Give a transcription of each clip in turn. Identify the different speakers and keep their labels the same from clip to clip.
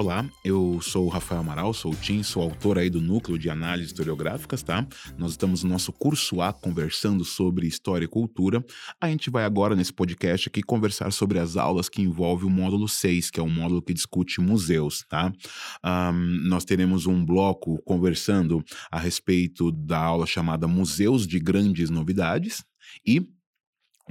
Speaker 1: Olá, eu sou o Rafael Amaral, sou o Tim, sou autor aí do Núcleo de Análises Historiográficas, tá? Nós estamos no nosso curso A conversando sobre História e Cultura. A gente vai agora, nesse podcast aqui, conversar sobre as aulas que envolvem o módulo 6, que é um módulo que discute museus, tá? Um, nós teremos um bloco conversando a respeito da aula chamada Museus de Grandes Novidades e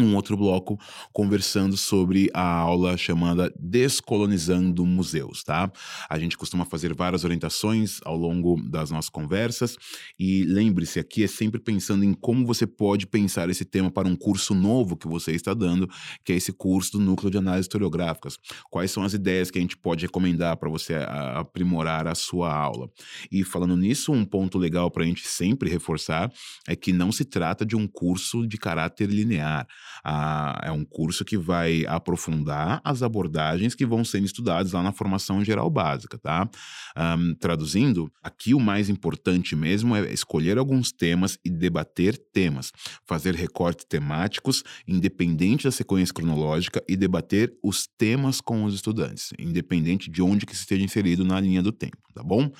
Speaker 1: um outro bloco conversando sobre a aula chamada Descolonizando Museus, tá? A gente costuma fazer várias orientações ao longo das nossas conversas e lembre-se, aqui é sempre pensando em como você pode pensar esse tema para um curso novo que você está dando, que é esse curso do Núcleo de Análises Historiográficas. Quais são as ideias que a gente pode recomendar para você aprimorar a sua aula? E falando nisso, um ponto legal para a gente sempre reforçar é que não se trata de um curso de caráter linear. Ah, é um curso que vai aprofundar as abordagens que vão sendo estudadas lá na formação geral básica, tá? Um, traduzindo, aqui o mais importante mesmo é escolher alguns temas e debater temas, fazer recortes temáticos, independente da sequência cronológica, e debater os temas com os estudantes, independente de onde que esteja inserido na linha do tempo, tá bom?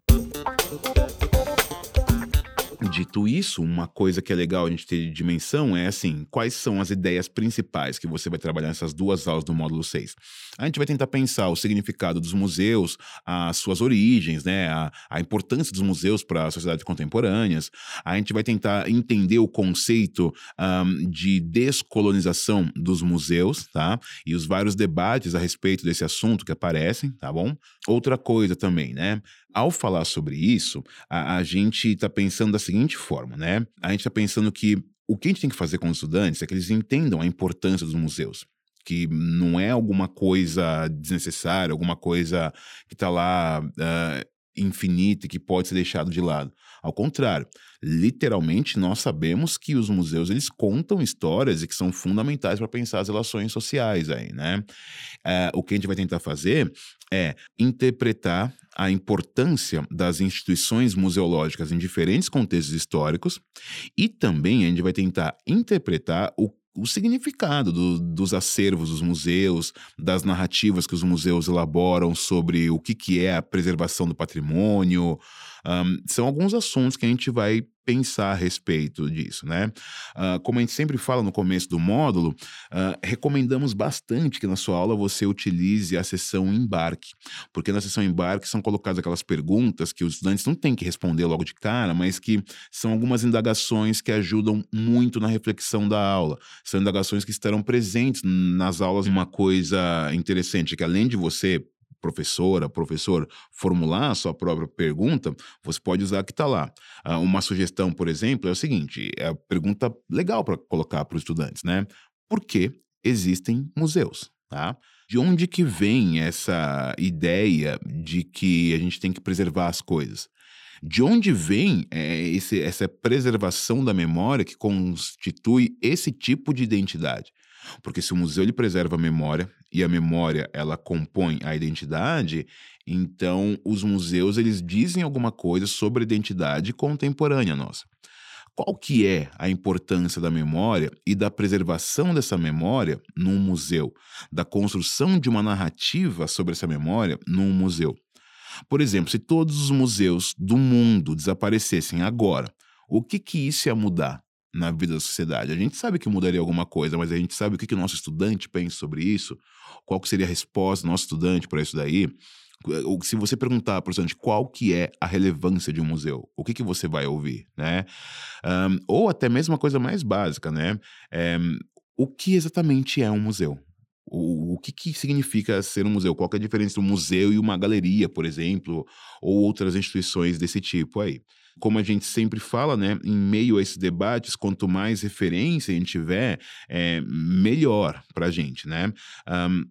Speaker 1: Dito isso, uma coisa que é legal a gente ter dimensão é assim: quais são as ideias principais que você vai trabalhar nessas duas aulas do módulo 6? A gente vai tentar pensar o significado dos museus, as suas origens, né, a, a importância dos museus para a sociedade contemporâneas. A gente vai tentar entender o conceito um, de descolonização dos museus, tá? E os vários debates a respeito desse assunto que aparecem, tá bom? Outra coisa também, né? Ao falar sobre isso, a, a gente está pensando da seguinte forma, né? A gente está pensando que o que a gente tem que fazer com os estudantes é que eles entendam a importância dos museus que não é alguma coisa desnecessária, alguma coisa que está lá uh, infinita e que pode ser deixado de lado. Ao contrário, literalmente nós sabemos que os museus eles contam histórias e que são fundamentais para pensar as relações sociais aí, né? Uh, o que a gente vai tentar fazer é interpretar a importância das instituições museológicas em diferentes contextos históricos e também a gente vai tentar interpretar o o significado do, dos acervos dos museus, das narrativas que os museus elaboram sobre o que, que é a preservação do patrimônio. Um, são alguns assuntos que a gente vai pensar a respeito disso, né? Uh, como a gente sempre fala no começo do módulo, uh, recomendamos bastante que na sua aula você utilize a sessão embarque, porque na sessão embarque são colocadas aquelas perguntas que os estudantes não têm que responder logo de cara, mas que são algumas indagações que ajudam muito na reflexão da aula. São indagações que estarão presentes nas aulas. Uma coisa interessante que além de você professora, professor, formular a sua própria pergunta, você pode usar que está lá. Uh, uma sugestão, por exemplo, é o seguinte: é a pergunta legal para colocar para os estudantes, né? Por que existem museus? Tá? De onde que vem essa ideia de que a gente tem que preservar as coisas? De onde vem é, esse, essa preservação da memória que constitui esse tipo de identidade? Porque se o museu ele preserva a memória e a memória ela compõe a identidade, então os museus eles dizem alguma coisa sobre a identidade contemporânea nossa. Qual que é a importância da memória e da preservação dessa memória num museu, da construção de uma narrativa sobre essa memória num museu? Por exemplo, se todos os museus do mundo desaparecessem agora, o que que isso ia mudar? Na vida da sociedade. A gente sabe que mudaria alguma coisa, mas a gente sabe o que, que o nosso estudante pensa sobre isso, qual que seria a resposta do nosso estudante para isso daí. Se você perguntar para o estudante qual que é a relevância de um museu, o que, que você vai ouvir, né? Um, ou até mesmo uma coisa mais básica, né? É, o que exatamente é um museu? O, o que, que significa ser um museu? Qual é a diferença entre um museu e uma galeria, por exemplo, ou outras instituições desse tipo aí? como a gente sempre fala, né, em meio a esses debates, quanto mais referência a gente tiver, é, melhor para a gente, né? Um,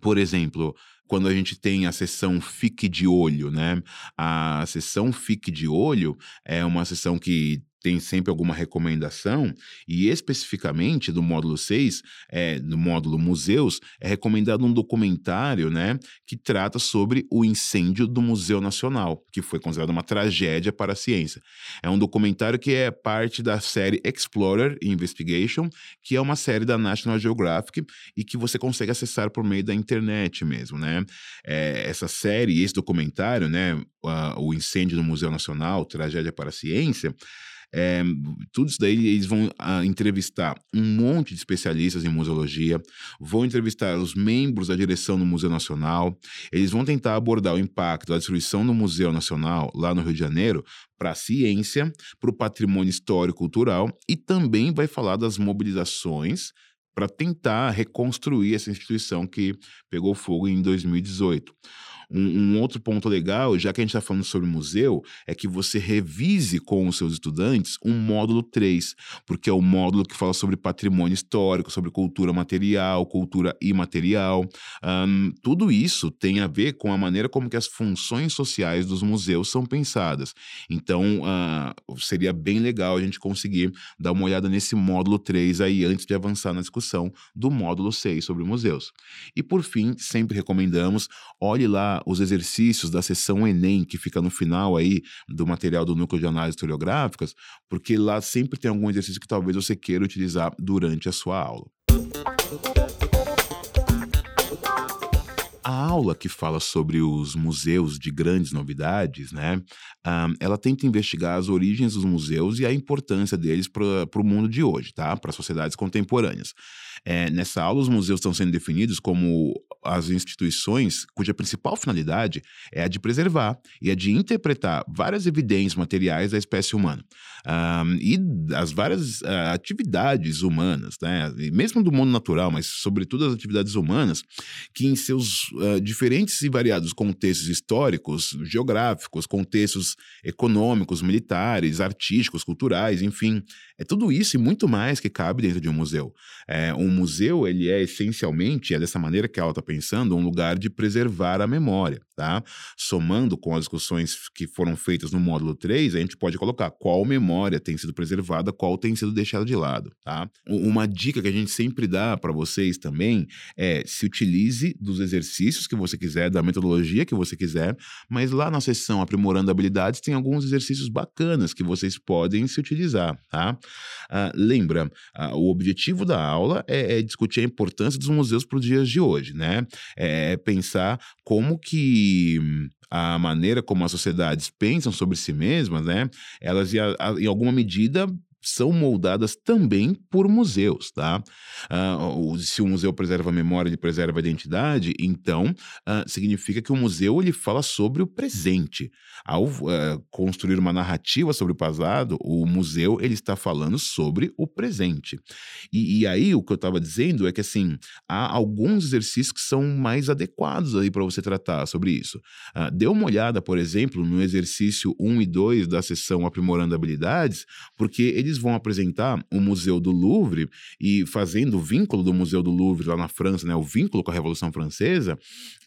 Speaker 1: por exemplo, quando a gente tem a sessão Fique de Olho, né? A sessão Fique de Olho é uma sessão que tem sempre alguma recomendação, e especificamente do módulo 6, é, no módulo Museus, é recomendado um documentário né, que trata sobre o incêndio do Museu Nacional, que foi considerado uma tragédia para a ciência. É um documentário que é parte da série Explorer Investigation, que é uma série da National Geographic e que você consegue acessar por meio da internet mesmo, né? É, essa série, esse documentário, né, o incêndio no Museu Nacional, tragédia para a ciência, é, tudo isso daí eles vão ah, entrevistar um monte de especialistas em museologia, vão entrevistar os membros da direção do Museu Nacional, eles vão tentar abordar o impacto da destruição do Museu Nacional lá no Rio de Janeiro para a ciência, para o patrimônio histórico cultural e também vai falar das mobilizações para tentar reconstruir essa instituição que pegou fogo em 2018. Um, um, outro ponto legal, já que a gente está falando sobre museu, é que você revise com os seus estudantes um módulo 3, porque é o módulo que fala sobre patrimônio histórico, sobre cultura material, cultura imaterial. Um, tudo isso tem a ver com a maneira como que as funções sociais dos museus são pensadas. Então, uh, seria bem legal a gente conseguir dar uma olhada nesse módulo 3 aí antes de avançar na discussão do módulo 6 sobre museus. E por fim, sempre recomendamos, olhe lá os exercícios da sessão Enem, que fica no final aí do material do núcleo de análise historiográficas, porque lá sempre tem algum exercício que talvez você queira utilizar durante a sua aula. A aula que fala sobre os museus de grandes novidades, né, um, ela tenta investigar as origens dos museus e a importância deles para o mundo de hoje, tá? Para as sociedades contemporâneas. É, nessa aula, os museus estão sendo definidos como as instituições cuja principal finalidade é a de preservar e a de interpretar várias evidências materiais da espécie humana um, e as várias uh, atividades humanas, né? Mesmo do mundo natural, mas sobretudo as atividades humanas, que em seus uh, diferentes e variados contextos históricos, geográficos, contextos econômicos, militares, artísticos, culturais, enfim, é tudo isso e muito mais que cabe dentro de um museu. É, um museu, ele é essencialmente, é dessa maneira que ela está pensando, um lugar de preservar a memória, tá? Somando com as discussões que foram feitas no módulo 3, a gente pode colocar qual memória tem sido preservada, qual tem sido deixada de lado, tá? Uma dica que a gente sempre dá para vocês também é se utilize dos exercícios que você quiser, da metodologia que você quiser, mas lá na seção Aprimorando Habilidades tem alguns exercícios bacanas que vocês podem se utilizar, tá? Uh, lembra, uh, o objetivo da aula é, é, discutir a importância dos museus para os dias de hoje, né? É, é pensar como que a maneira como as sociedades pensam sobre si mesmas, né? Elas, em alguma medida, são moldadas também por museus, tá? Uh, se o museu preserva a memória, ele preserva a identidade, então uh, significa que o museu ele fala sobre o presente. Ao uh, construir uma narrativa sobre o passado, o museu ele está falando sobre o presente. E, e aí o que eu estava dizendo é que assim há alguns exercícios que são mais adequados aí para você tratar sobre isso. dê uma olhada, por exemplo, no exercício 1 e 2 da sessão aprimorando habilidades, porque eles vão apresentar o Museu do Louvre e fazendo o vínculo do Museu do Louvre lá na França, né, o vínculo com a Revolução Francesa,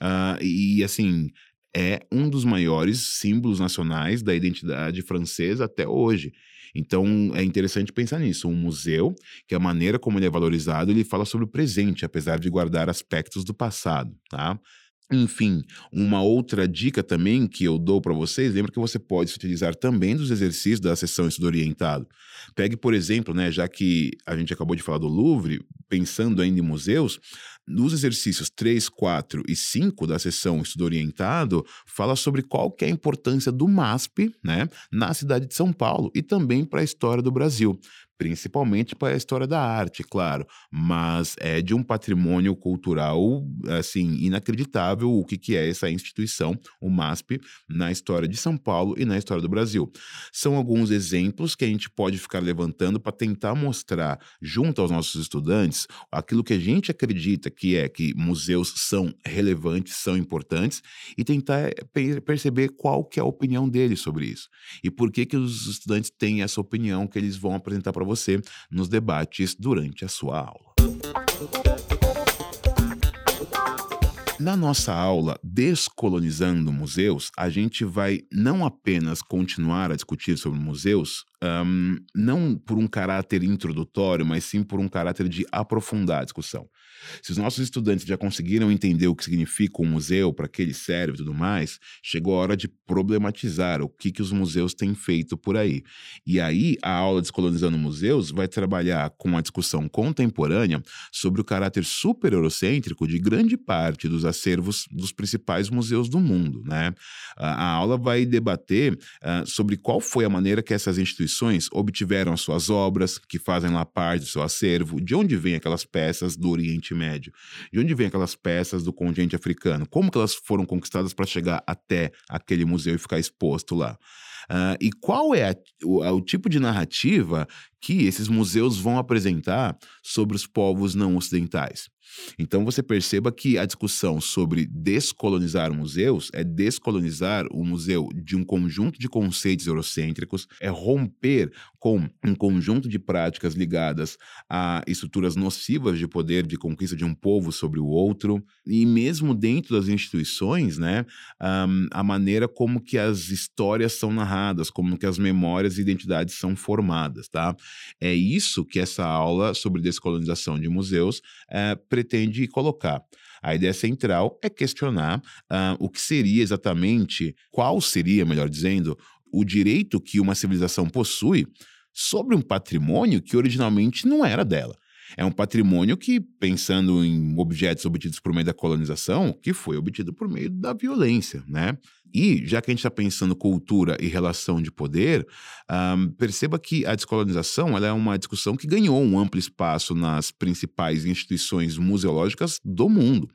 Speaker 1: uh, e assim é um dos maiores símbolos nacionais da identidade francesa até hoje. Então é interessante pensar nisso. Um museu, que a maneira como ele é valorizado, ele fala sobre o presente, apesar de guardar aspectos do passado, tá? Enfim, uma outra dica também que eu dou para vocês, lembra que você pode se utilizar também dos exercícios da sessão estudo orientado. Pegue, por exemplo, né, já que a gente acabou de falar do Louvre, pensando ainda em museus, nos exercícios 3, 4 e 5 da sessão estudo orientado, fala sobre qual que é a importância do MASP né, na cidade de São Paulo e também para a história do Brasil principalmente para a história da arte, claro, mas é de um patrimônio cultural assim inacreditável o que, que é essa instituição, o MASP, na história de São Paulo e na história do Brasil. São alguns exemplos que a gente pode ficar levantando para tentar mostrar junto aos nossos estudantes aquilo que a gente acredita que é que museus são relevantes, são importantes e tentar perceber qual que é a opinião deles sobre isso e por que que os estudantes têm essa opinião que eles vão apresentar para você nos debates durante a sua aula. Na nossa aula Descolonizando Museus, a gente vai não apenas continuar a discutir sobre museus, um, não por um caráter introdutório, mas sim por um caráter de aprofundar a discussão. Se os nossos estudantes já conseguiram entender o que significa um museu para aquele serve e tudo mais, chegou a hora de problematizar o que, que os museus têm feito por aí. E aí, a aula Descolonizando Museus vai trabalhar com a discussão contemporânea sobre o caráter super eurocêntrico de grande parte dos acervos dos principais museus do mundo. Né? A, aula vai debater uh, sobre qual foi a maneira que essas instituições obtiveram as suas obras, que fazem lá parte do seu acervo, de onde vêm aquelas peças do Oriente Médio? De onde vêm aquelas peças do continente africano? Como que elas foram conquistadas para chegar até aquele museu e ficar exposto lá? Uh, e qual é a, o, o, tipo de narrativa que esses museus vão apresentar sobre os povos não ocidentais? Então você perceba que a discussão sobre descolonizar museus é descolonizar o museu de um conjunto de conceitos eurocêntricos, é romper com um conjunto de práticas ligadas a estruturas nocivas de poder de conquista de um povo sobre o outro, e mesmo dentro das instituições, né, um, a maneira como que as histórias são narradas, como que as memórias e identidades são formadas, tá? É isso que essa aula sobre descolonização de museus é, pretende colocar. A ideia central é questionar uh, o que seria exatamente, qual seria, melhor dizendo, o direito que uma civilização possui sobre um patrimônio que originalmente não era dela. É um patrimônio que, pensando em objetos obtidos por meio da colonização, que foi obtido por meio da violência, né? E, já que a gente está pensando cultura e relação de poder, um, perceba que a descolonização é uma discussão que ganhou um amplo espaço nas principais instituições museológicas do mundo.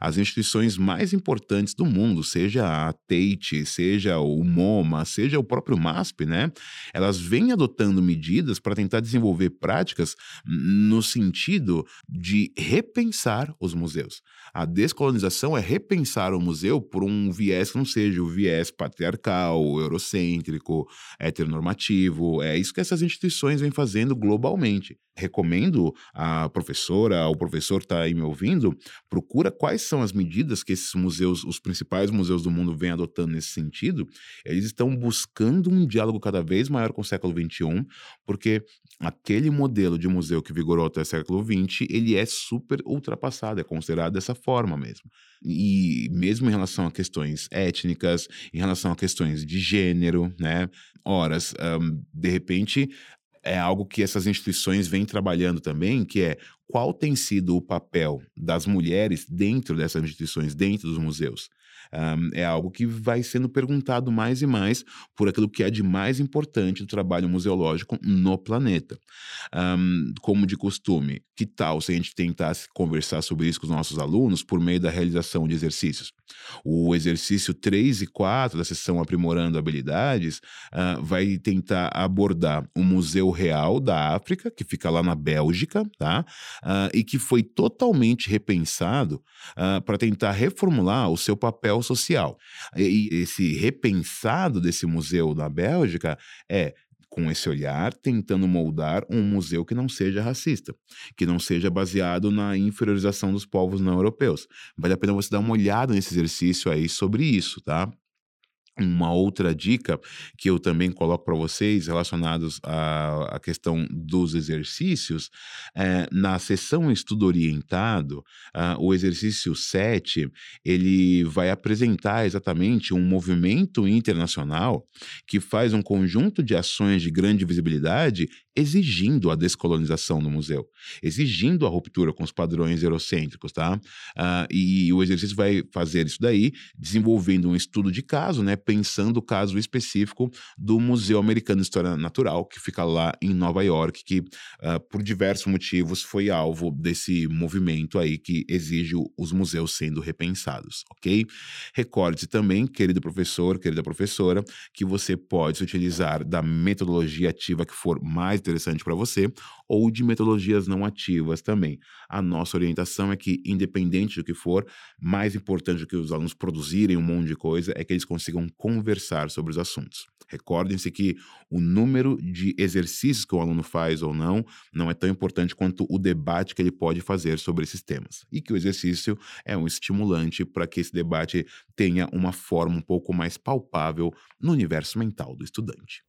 Speaker 1: As instituições mais importantes do mundo, seja a Tate, seja o MoMA, seja o próprio MASP, né? Elas vêm adotando medidas para tentar desenvolver práticas no sentido de repensar os museus. A descolonização é repensar o museu por um viés que não seja o viés patriarcal, eurocêntrico, heteronormativo. É isso que essas instituições vêm fazendo globalmente. Recomendo a professora, o professor está aí me ouvindo, procura quais são as medidas que esses museus, os principais museus do mundo, vêm adotando nesse sentido. Eles estão buscando um diálogo cada vez maior com o século XXI, porque aquele modelo de museu que vigorou até o século XX, ele é super ultrapassado, é considerado dessa forma mesmo. E mesmo em relação a questões étnicas, em relação a questões de gênero, né? Horas, um, de repente, é algo que essas instituições vêm trabalhando também, que é qual tem sido o papel das mulheres dentro dessas instituições, dentro dos museus. Um, é algo que vai sendo perguntado mais e mais por aquilo que é de mais importante do trabalho museológico no planeta. Um, como de costume, que tal se a gente tentasse conversar sobre isso com os nossos alunos por meio da realização de exercícios? O exercício 3 e 4 da sessão Aprimorando Habilidades uh, vai tentar abordar o Museu Real da África, que fica lá na Bélgica, tá? Uh, e que foi totalmente repensado uh, para tentar reformular o seu papel social. E, esse repensado desse museu na Bélgica é com esse olhar, tentando moldar um museu que não seja racista, que não seja baseado na inferiorização dos povos não europeus. Vale a pena você dar uma olhada nesse exercício aí sobre isso, tá? Uma outra dica que eu também coloco para vocês relacionados à, à, questão dos exercícios, é, na sessão estudo orientado, uh, o exercício 7, ele vai apresentar exatamente um movimento internacional que faz um conjunto de ações de grande visibilidade exigindo a descolonização do museu, exigindo a ruptura com os padrões eurocêntricos, tá? Uh, e o exercício vai fazer isso daí, desenvolvendo um estudo de caso, né? Pensando o caso específico do Museu Americano de História Natural, que fica lá em Nova York, que uh, por diversos motivos foi alvo desse movimento aí que exige os museus sendo repensados, ok? Recorde-se também, querido professor, querida professora, que você pode se utilizar da metodologia ativa que for mais interessante para você, ou de metodologias não ativas também. A nossa orientação é que, independente do que for, mais importante do que os alunos produzirem um monte de coisa é que eles consigam conversar sobre os assuntos. Recordem-se que o número de exercícios que o aluno faz ou não não é tão importante quanto o debate que ele pode fazer sobre esses temas. E que o exercício é um estimulante para que esse debate tenha uma forma um pouco mais palpável no universo mental do estudante.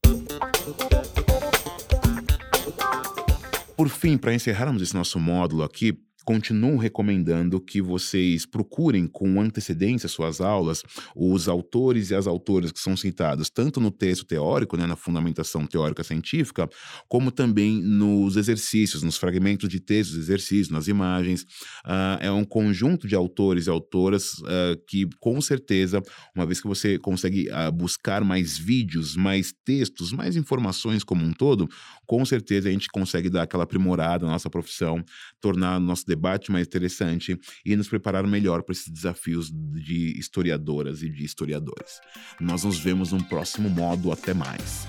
Speaker 1: Por fim, para encerrarmos esse nosso módulo aqui, continuo recomendando que vocês procurem com antecedência suas aulas os autores e as autoras que são citados tanto no texto teórico, né, na fundamentação teórica científica, como também nos exercícios, nos fragmentos de textos, exercícios, nas imagens. Uh, é um conjunto de autores e autoras uh, que, com certeza, uma vez que você consegue uh, buscar mais vídeos, mais textos, mais informações como um todo, com certeza a gente consegue dar aquela aprimorada na nossa profissão, tornar o nosso debate mais interessante e nos preparar melhor para esses desafios de historiadoras e de historiadores. Nós nos vemos no próximo modo. Até mais.